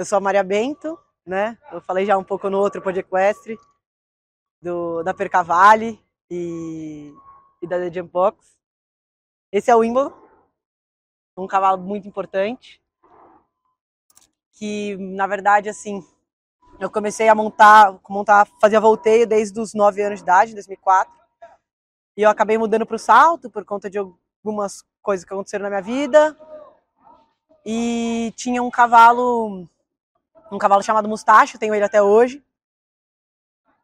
Eu sou a Maria Bento, né? Eu falei já um pouco no outro podcast do da Percavale e, e da The Jump Box. Esse é o Wimbledon, um cavalo muito importante que na verdade assim eu comecei a montar, montar, fazia volteio desde os 9 anos de idade, 2004. E eu acabei mudando para o salto por conta de algumas coisas que aconteceram na minha vida. E tinha um cavalo, um cavalo chamado Mustache, tenho ele até hoje.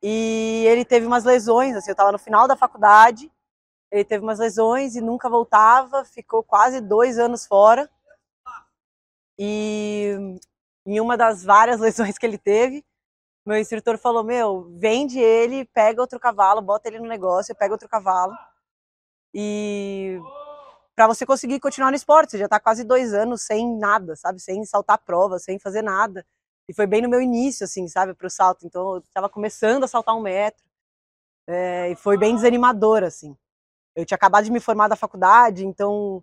E ele teve umas lesões, assim, eu estava no final da faculdade, ele teve umas lesões e nunca voltava, ficou quase dois anos fora. E em uma das várias lesões que ele teve, meu instrutor falou: Meu, vende ele, pega outro cavalo, bota ele no negócio, pega outro cavalo. E para você conseguir continuar no esporte, você já está quase dois anos sem nada, sabe? Sem saltar prova, sem fazer nada. E foi bem no meu início, assim, sabe, para o salto. Então eu estava começando a saltar um metro. É, e foi bem desanimador, assim. Eu tinha acabado de me formar da faculdade, então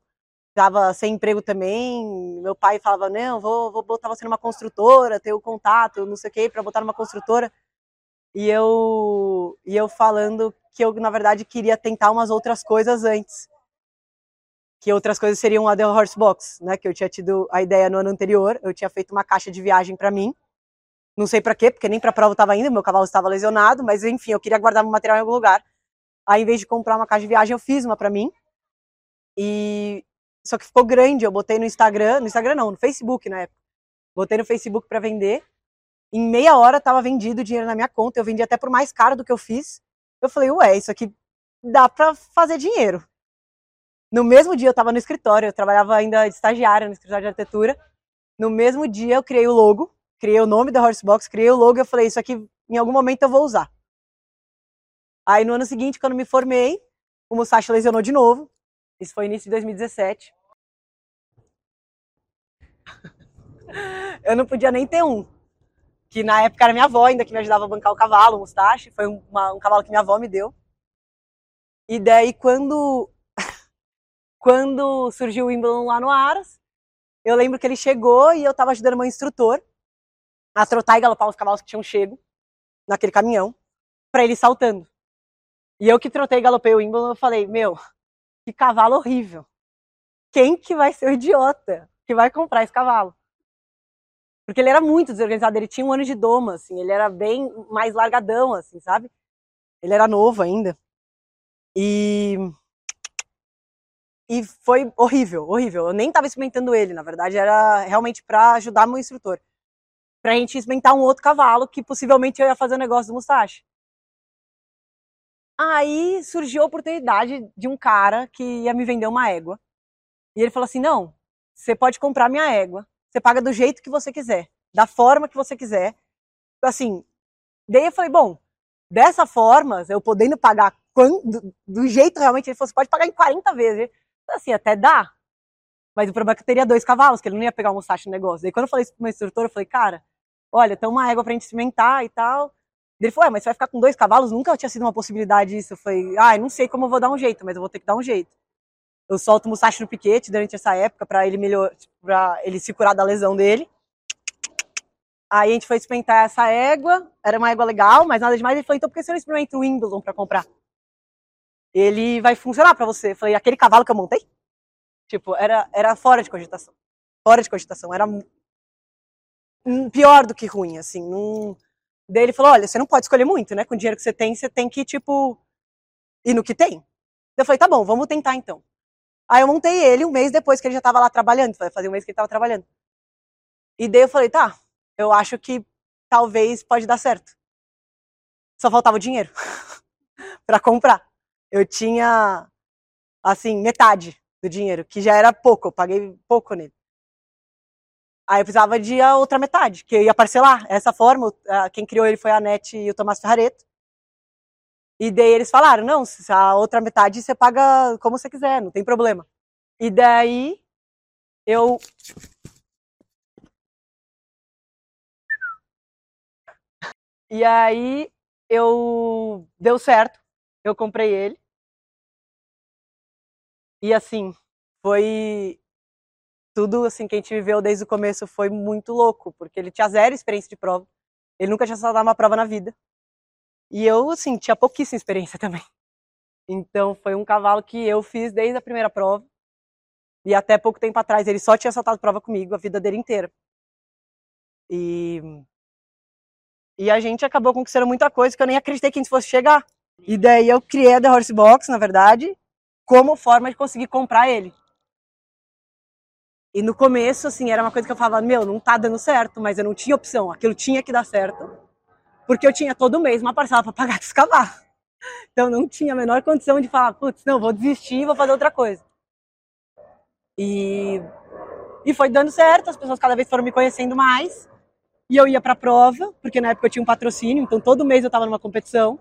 estava sem emprego também. Meu pai falava: Não, vou, vou botar você numa construtora, ter o contato, não sei o quê, para botar numa construtora. E eu, e eu falando que eu, na verdade, queria tentar umas outras coisas antes. Que outras coisas seriam a The Horse Box, né? Que eu tinha tido a ideia no ano anterior. Eu tinha feito uma caixa de viagem para mim. Não sei para quê, porque nem para prova estava indo, meu cavalo estava lesionado, mas enfim, eu queria guardar meu material em algum lugar. Aí, em vez de comprar uma caixa de viagem, eu fiz uma para mim. E, só que ficou grande, eu botei no Instagram, no Instagram não, no Facebook na época. Botei no Facebook para vender. Em meia hora tava vendido o dinheiro na minha conta, eu vendi até por mais caro do que eu fiz. Eu falei, ué, isso aqui dá para fazer dinheiro. No mesmo dia eu tava no escritório, eu trabalhava ainda de estagiária no escritório de arquitetura. No mesmo dia eu criei o logo, criei o nome da Horsebox, criei o logo eu falei, isso aqui em algum momento eu vou usar. Aí no ano seguinte, quando me formei, o Musashi lesionou de novo, isso foi início de 2017. eu não podia nem ter um. Que na época era minha avó ainda que me ajudava a bancar o cavalo, o mustache. Foi uma, um cavalo que minha avó me deu. E daí quando quando surgiu o Wimbledon lá no Aras, eu lembro que ele chegou e eu estava ajudando meu instrutor a trotar e galopar os cavalos que tinham chego naquele caminhão para ele saltando. E eu que trotei e galopei o Wimbledon, eu falei, meu, que cavalo horrível. Quem que vai ser o idiota que vai comprar esse cavalo? Porque ele era muito desorganizado, ele tinha um ano de doma, assim, ele era bem mais largadão, assim, sabe? Ele era novo ainda. E e foi horrível, horrível. Eu nem estava experimentando ele, na verdade, era realmente para ajudar meu instrutor. Pra gente experimentar um outro cavalo que possivelmente eu ia fazer o um negócio do mustache. Aí surgiu a oportunidade de um cara que ia me vender uma égua. E ele falou assim: não, você pode comprar minha égua, você paga do jeito que você quiser, da forma que você quiser. Assim, daí eu falei: bom, dessa forma, eu podendo pagar do jeito realmente, ele falou: você pode pagar em 40 vezes. Assim, até dá. Mas o problema é que eu teria dois cavalos, que ele não ia pegar um mustache no negócio. Daí quando eu falei isso pro meu instrutor, eu falei: cara, olha, tem uma égua pra gente cimentar e tal. Ele falou, mas você vai ficar com dois cavalos? Nunca tinha sido uma possibilidade isso. Eu falei, ah, não sei como eu vou dar um jeito, mas eu vou ter que dar um jeito. Eu solto o Musashi no piquete durante essa época para ele melhor, para ele se curar da lesão dele. Aí a gente foi experimentar essa égua, era uma égua legal, mas nada demais. Ele falou, então por que você não experimenta o Wimbledon para comprar? Ele vai funcionar para você. Eu falei, aquele cavalo que eu montei? Tipo, era, era fora de cogitação. Fora de cogitação. Era pior do que ruim, assim. Não Daí ele falou: olha, você não pode escolher muito, né? Com o dinheiro que você tem, você tem que, tipo, ir no que tem. Eu falei: tá bom, vamos tentar então. Aí eu montei ele um mês depois que ele já estava lá trabalhando, fazia um mês que ele estava trabalhando. E daí eu falei: tá, eu acho que talvez pode dar certo. Só faltava o dinheiro para comprar. Eu tinha, assim, metade do dinheiro, que já era pouco, eu paguei pouco nele. Aí eu precisava de a outra metade, que eu ia parcelar. Essa forma, quem criou ele foi a NET e o Tomás Ferrareto. E daí eles falaram, não, a outra metade você paga como você quiser, não tem problema. E daí eu E aí eu deu certo, eu comprei ele. E assim, foi tudo assim que a gente viveu desde o começo foi muito louco, porque ele tinha zero experiência de prova. Ele nunca tinha saltado uma prova na vida. E eu, assim, tinha pouquíssima experiência também. Então foi um cavalo que eu fiz desde a primeira prova. E até pouco tempo atrás ele só tinha saltado prova comigo a vida dele inteira. E e a gente acabou conquistando muita coisa que eu nem acreditei que a gente fosse chegar. E daí eu criei a The Horse Box, na verdade, como forma de conseguir comprar ele. E no começo, assim, era uma coisa que eu falava, meu, não tá dando certo, mas eu não tinha opção, aquilo tinha que dar certo. Porque eu tinha todo mês uma parcela para pagar dos cavalos. Então não tinha a menor condição de falar, putz, não, vou desistir vou fazer outra coisa. E, e foi dando certo, as pessoas cada vez foram me conhecendo mais. E eu ia para a prova, porque na época eu tinha um patrocínio, então todo mês eu estava numa competição.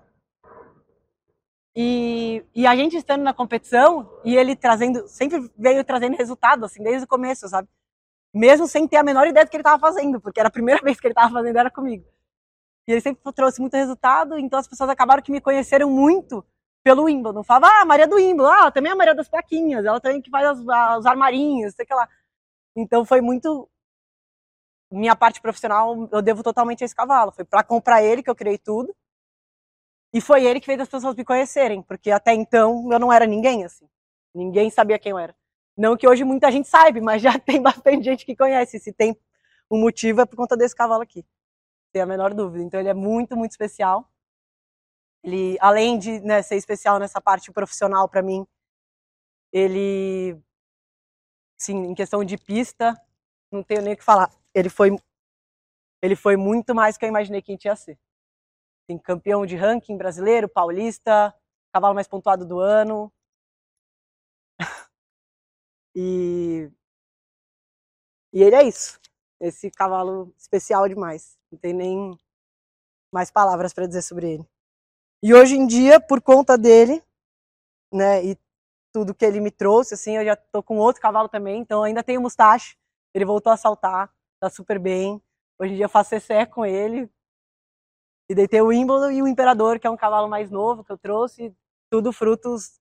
E, e a gente estando na competição, e ele trazendo, sempre veio trazendo resultado, assim, desde o começo, sabe? Mesmo sem ter a menor ideia do que ele estava fazendo, porque era a primeira vez que ele estava fazendo, era comigo. E ele sempre trouxe muito resultado, então as pessoas acabaram que me conheceram muito pelo Wimbledon. Falava, ah, Maria do Wimbledon, ah, também é a Maria das Plaquinhas, ela também que faz as, os armarinhos, sei lá. Então foi muito. Minha parte profissional, eu devo totalmente a esse cavalo. Foi para comprar ele que eu criei tudo. E foi ele que fez as pessoas me conhecerem, porque até então eu não era ninguém, assim. Ninguém sabia quem eu era. Não que hoje muita gente saiba, mas já tem bastante gente que conhece. Se tem um motivo é por conta desse cavalo aqui. Tem a menor dúvida. Então ele é muito, muito especial. Ele, além de né, ser especial nessa parte profissional para mim, ele, sim, em questão de pista, não tenho nem o que falar. Ele foi, ele foi muito mais do que eu imaginei que ia ser tem campeão de ranking brasileiro, paulista, cavalo mais pontuado do ano. e, e ele é isso. Esse cavalo especial demais. Não tem nem mais palavras para dizer sobre ele. E hoje em dia, por conta dele, né, e tudo que ele me trouxe, assim, eu já tô com outro cavalo também, então ainda tenho mustache. Ele voltou a saltar, tá super bem. Hoje em dia eu faço CCE com ele, e daí tem o Wimbledon e o Imperador, que é um cavalo mais novo que eu trouxe, tudo frutos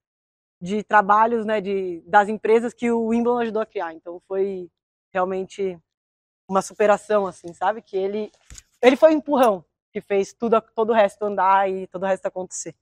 de trabalhos, né, de, das empresas que o Wimbledon ajudou a criar. Então foi realmente uma superação, assim, sabe? Que ele, ele foi o empurrão que fez tudo, todo o resto andar e todo o resto acontecer.